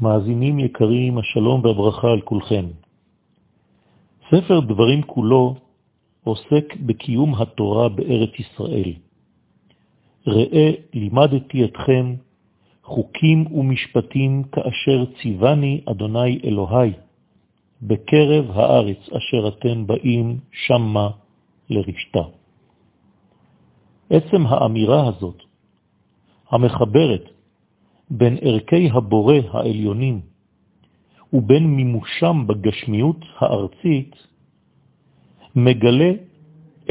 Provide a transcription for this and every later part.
מאזינים יקרים, השלום והברכה על כולכם. ספר דברים כולו עוסק בקיום התורה בארץ ישראל. ראה לימדתי אתכם חוקים ומשפטים כאשר ציווני אדוני אלוהי בקרב הארץ אשר אתם באים שמה לרשתה. עצם האמירה הזאת, המחברת בין ערכי הבורא העליונים ובין מימושם בגשמיות הארצית, מגלה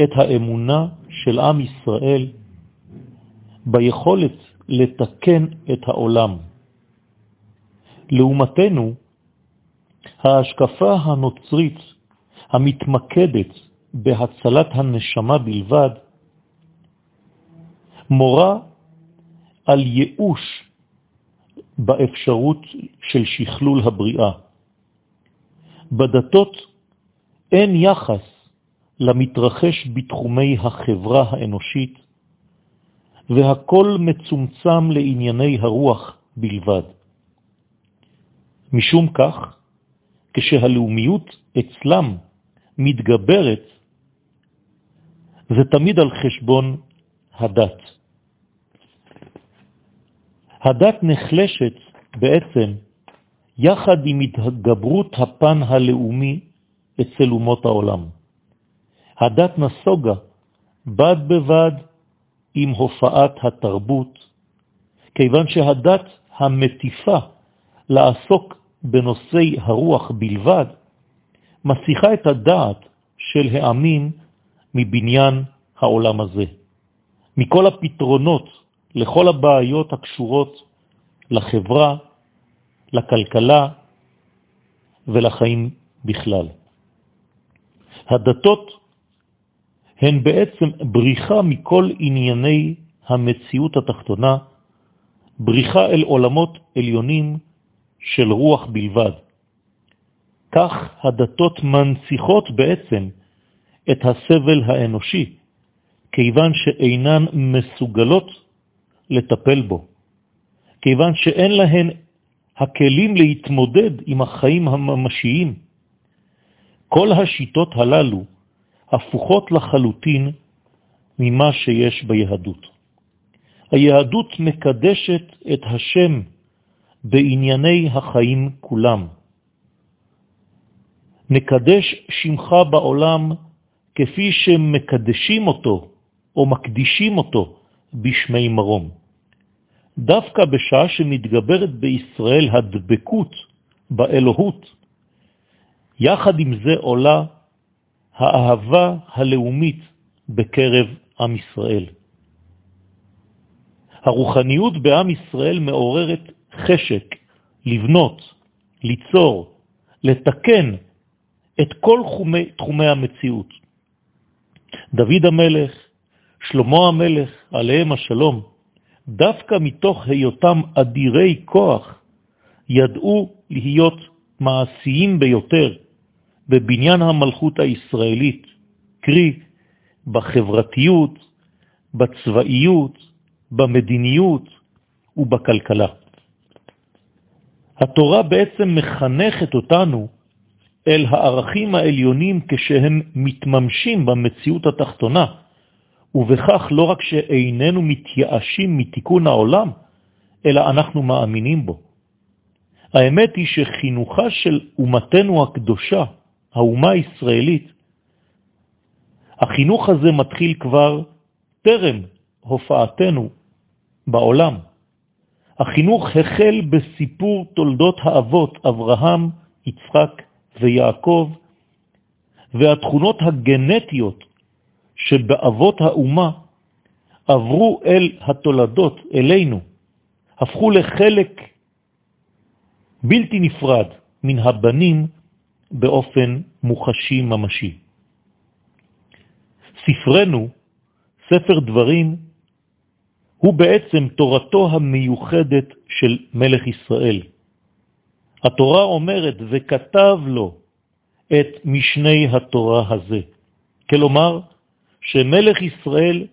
את האמונה של עם ישראל ביכולת לתקן את העולם. לעומתנו, ההשקפה הנוצרית המתמקדת בהצלת הנשמה בלבד, מורה על ייאוש באפשרות של שכלול הבריאה. בדתות אין יחס למתרחש בתחומי החברה האנושית, והכל מצומצם לענייני הרוח בלבד. משום כך, כשהלאומיות אצלם מתגברת, זה תמיד על חשבון הדת. הדת נחלשת בעצם יחד עם התגברות הפן הלאומי אצל אומות העולם. הדת נסוגה בד בבד עם הופעת התרבות, כיוון שהדת המטיפה לעסוק בנושאי הרוח בלבד, מסיחה את הדעת של העמים מבניין העולם הזה. מכל הפתרונות לכל הבעיות הקשורות לחברה, לכלכלה ולחיים בכלל. הדתות הן בעצם בריחה מכל ענייני המציאות התחתונה, בריחה אל עולמות עליונים של רוח בלבד. כך הדתות מנציחות בעצם את הסבל האנושי, כיוון שאינן מסוגלות לטפל בו, כיוון שאין להן הכלים להתמודד עם החיים הממשיים. כל השיטות הללו הפוכות לחלוטין ממה שיש ביהדות. היהדות מקדשת את השם בענייני החיים כולם. נקדש שמך בעולם כפי שמקדשים אותו או מקדישים אותו בשמי מרום. דווקא בשעה שמתגברת בישראל הדבקות באלוהות, יחד עם זה עולה האהבה הלאומית בקרב עם ישראל. הרוחניות בעם ישראל מעוררת חשק לבנות, ליצור, לתקן את כל תחומי, תחומי המציאות. דוד המלך, שלמה המלך, עליהם השלום, דווקא מתוך היותם אדירי כוח, ידעו להיות מעשיים ביותר בבניין המלכות הישראלית, קרי בחברתיות, בצבאיות, במדיניות ובכלכלה. התורה בעצם מחנכת אותנו אל הערכים העליונים כשהם מתממשים במציאות התחתונה, ובכך לא רק שאיננו מתייאשים מתיקון העולם, אלא אנחנו מאמינים בו. האמת היא שחינוכה של אומתנו הקדושה, האומה הישראלית, החינוך הזה מתחיל כבר טרם הופעתנו בעולם. החינוך החל בסיפור תולדות האבות אברהם, יצחק ויעקב, והתכונות הגנטיות שבאבות האומה עברו אל התולדות, אלינו, הפכו לחלק בלתי נפרד מן הבנים באופן מוחשי ממשי. ספרנו, ספר דברים, הוא בעצם תורתו המיוחדת של מלך ישראל. התורה אומרת, וכתב לו את משני התורה הזה. כלומר, שמלך ישראל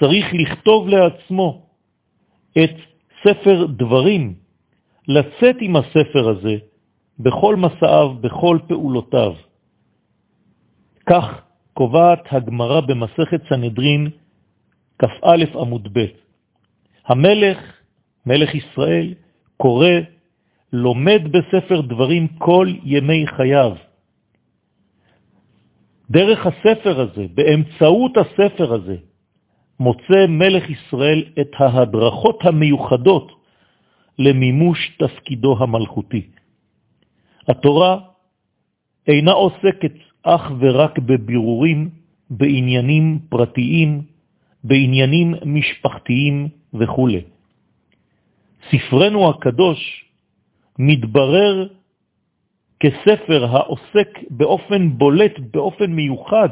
צריך לכתוב לעצמו את ספר דברים לצאת עם הספר הזה בכל מסעיו, בכל פעולותיו. כך קובעת הגמרא במסכת סנהדרין כ"א עמוד ב'. המלך, מלך ישראל, קורא, לומד בספר דברים כל ימי חייו. דרך הספר הזה, באמצעות הספר הזה, מוצא מלך ישראל את ההדרכות המיוחדות למימוש תפקידו המלכותי. התורה אינה עוסקת אך ורק בבירורים בעניינים פרטיים, בעניינים משפחתיים וכו'. ספרנו הקדוש מתברר כספר העוסק באופן בולט, באופן מיוחד,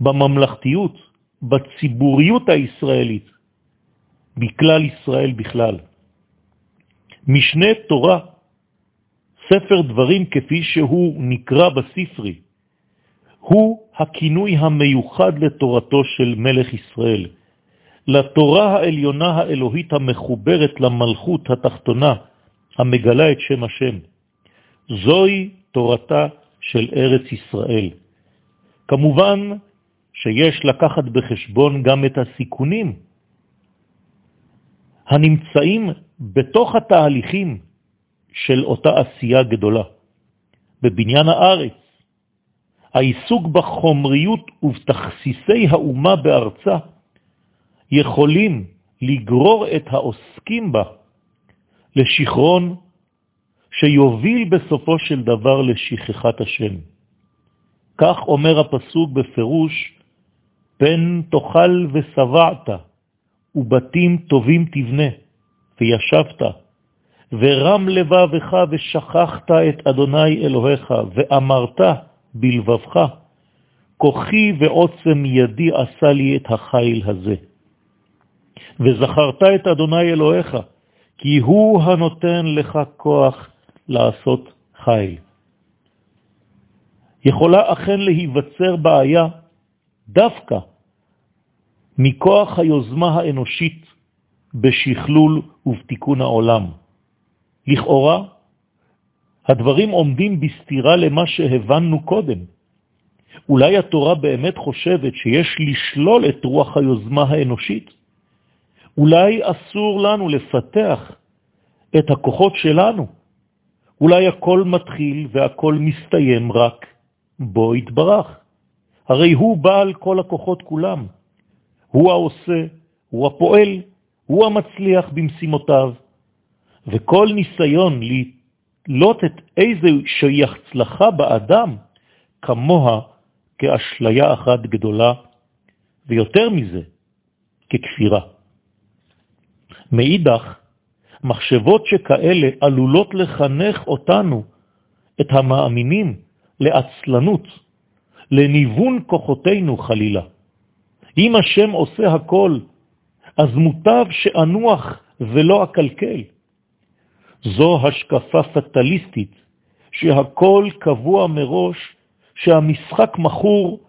בממלכתיות, בציבוריות הישראלית, בכלל ישראל בכלל. משנה תורה, ספר דברים כפי שהוא נקרא בספרי, הוא הכינוי המיוחד לתורתו של מלך ישראל, לתורה העליונה האלוהית המחוברת למלכות התחתונה, המגלה את שם השם. זוהי תורתה של ארץ ישראל. כמובן שיש לקחת בחשבון גם את הסיכונים הנמצאים בתוך התהליכים של אותה עשייה גדולה. בבניין הארץ, העיסוק בחומריות ובתכסיסי האומה בארצה יכולים לגרור את העוסקים בה לשכרון שיוביל בסופו של דבר לשכחת השם. כך אומר הפסוק בפירוש, פן תאכל ושבעת, ובתים טובים תבנה, וישבת, ורם לבבך ושכחת את אדוני אלוהיך, ואמרת בלבבך, כוחי ועוצם ידי עשה לי את החיל הזה. וזכרת את אדוני אלוהיך, כי הוא הנותן לך כוח לעשות חיל. יכולה אכן להיווצר בעיה דווקא מכוח היוזמה האנושית בשכלול ובתיקון העולם. לכאורה, הדברים עומדים בסתירה למה שהבנו קודם. אולי התורה באמת חושבת שיש לשלול את רוח היוזמה האנושית? אולי אסור לנו לפתח את הכוחות שלנו? אולי הכל מתחיל והכל מסתיים רק בו יתברך. הרי הוא בעל כל הכוחות כולם. הוא העושה, הוא הפועל, הוא המצליח במשימותיו. וכל ניסיון לתלות את איזה שהיא הצלחה באדם, כמוה כאשליה אחת גדולה, ויותר מזה, ככפירה. מאידך, מחשבות שכאלה עלולות לחנך אותנו, את המאמינים, לעצלנות, לניוון כוחותינו חלילה. אם השם עושה הכל, אז מוטב שאנוח ולא אקלקל. זו השקפה פטליסטית, שהכל קבוע מראש, שהמשחק מחור,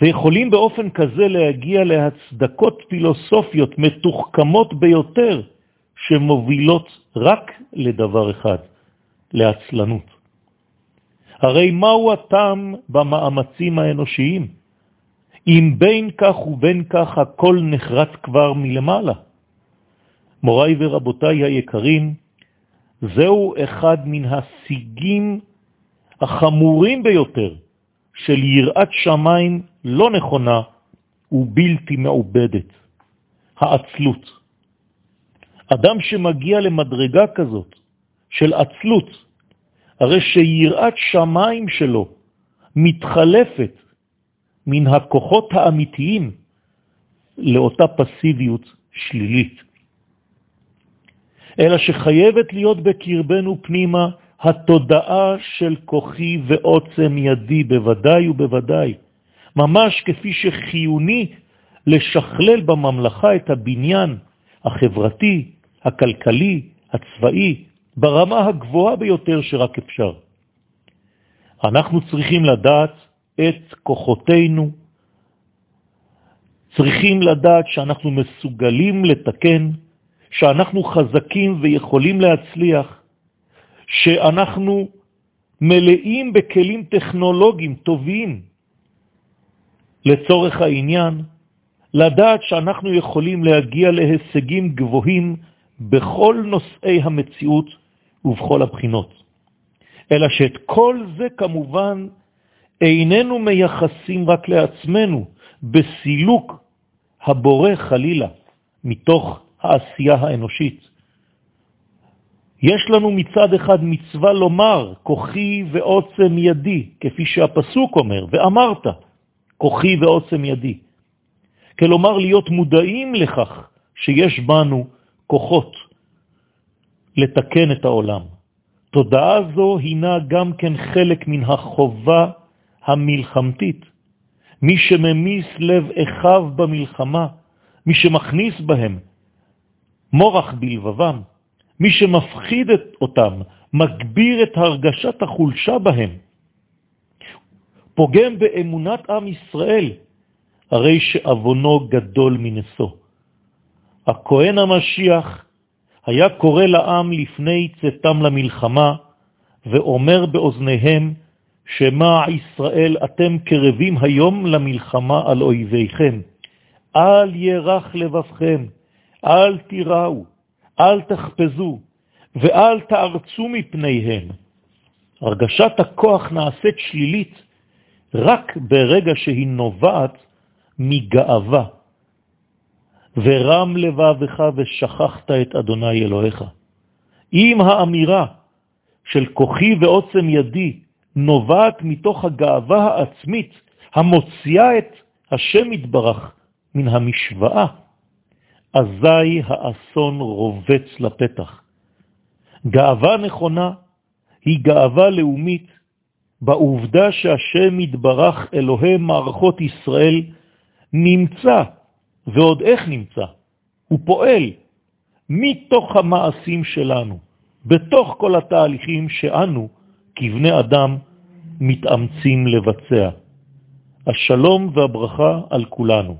ויכולים באופן כזה להגיע להצדקות פילוסופיות מתוחכמות ביותר, שמובילות רק לדבר אחד, לעצלנות. הרי מהו הטעם במאמצים האנושיים? אם בין כך ובין כך הכל נחרץ כבר מלמעלה. מוריי ורבותיי היקרים, זהו אחד מן השיגים החמורים ביותר של יראת שמיים לא נכונה ובלתי מעובדת, העצלות. אדם שמגיע למדרגה כזאת של עצלות, הרי שיראת שמיים שלו מתחלפת מן הכוחות האמיתיים לאותה פסיביות שלילית. אלא שחייבת להיות בקרבנו פנימה התודעה של כוחי ועוצם ידי בוודאי ובוודאי, ממש כפי שחיוני לשכלל בממלכה את הבניין החברתי, הכלכלי, הצבאי, ברמה הגבוהה ביותר שרק אפשר. אנחנו צריכים לדעת את כוחותינו, צריכים לדעת שאנחנו מסוגלים לתקן, שאנחנו חזקים ויכולים להצליח, שאנחנו מלאים בכלים טכנולוגיים טובים לצורך העניין, לדעת שאנחנו יכולים להגיע להישגים גבוהים בכל נושאי המציאות ובכל הבחינות. אלא שאת כל זה כמובן איננו מייחסים רק לעצמנו, בסילוק הבורא חלילה מתוך העשייה האנושית. יש לנו מצד אחד מצווה לומר, כוחי ועוצם ידי, כפי שהפסוק אומר, ואמרת, כוחי ועוצם ידי. כלומר, להיות מודעים לכך שיש בנו כוחות לתקן את העולם. תודעה זו הינה גם כן חלק מן החובה המלחמתית. מי שממיס לב אחיו במלחמה, מי שמכניס בהם מורח בלבבם, מי שמפחיד את אותם, מגביר את הרגשת החולשה בהם, פוגם באמונת עם ישראל, הרי שאבונו גדול מנשוא. הכהן המשיח היה קורא לעם לפני צאתם למלחמה, ואומר באוזניהם, שמה ישראל אתם קרבים היום למלחמה על אויביכם. אל ירח לבבכם, אל תיראו, אל תחפזו, ואל תארצו מפניהם. הרגשת הכוח נעשית שלילית רק ברגע שהיא נובעת מגאווה. ורם לבבך ושכחת את אדוני אלוהיך. אם האמירה של כוחי ועוצם ידי נובעת מתוך הגאווה העצמית המוציאה את השם יתברך מן המשוואה, אזי האסון רובץ לפתח. גאווה נכונה היא גאווה לאומית בעובדה שהשם יתברך אלוהי מערכות ישראל נמצא, ועוד איך נמצא, הוא פועל מתוך המעשים שלנו, בתוך כל התהליכים שאנו, כבני אדם, מתאמצים לבצע. השלום והברכה על כולנו.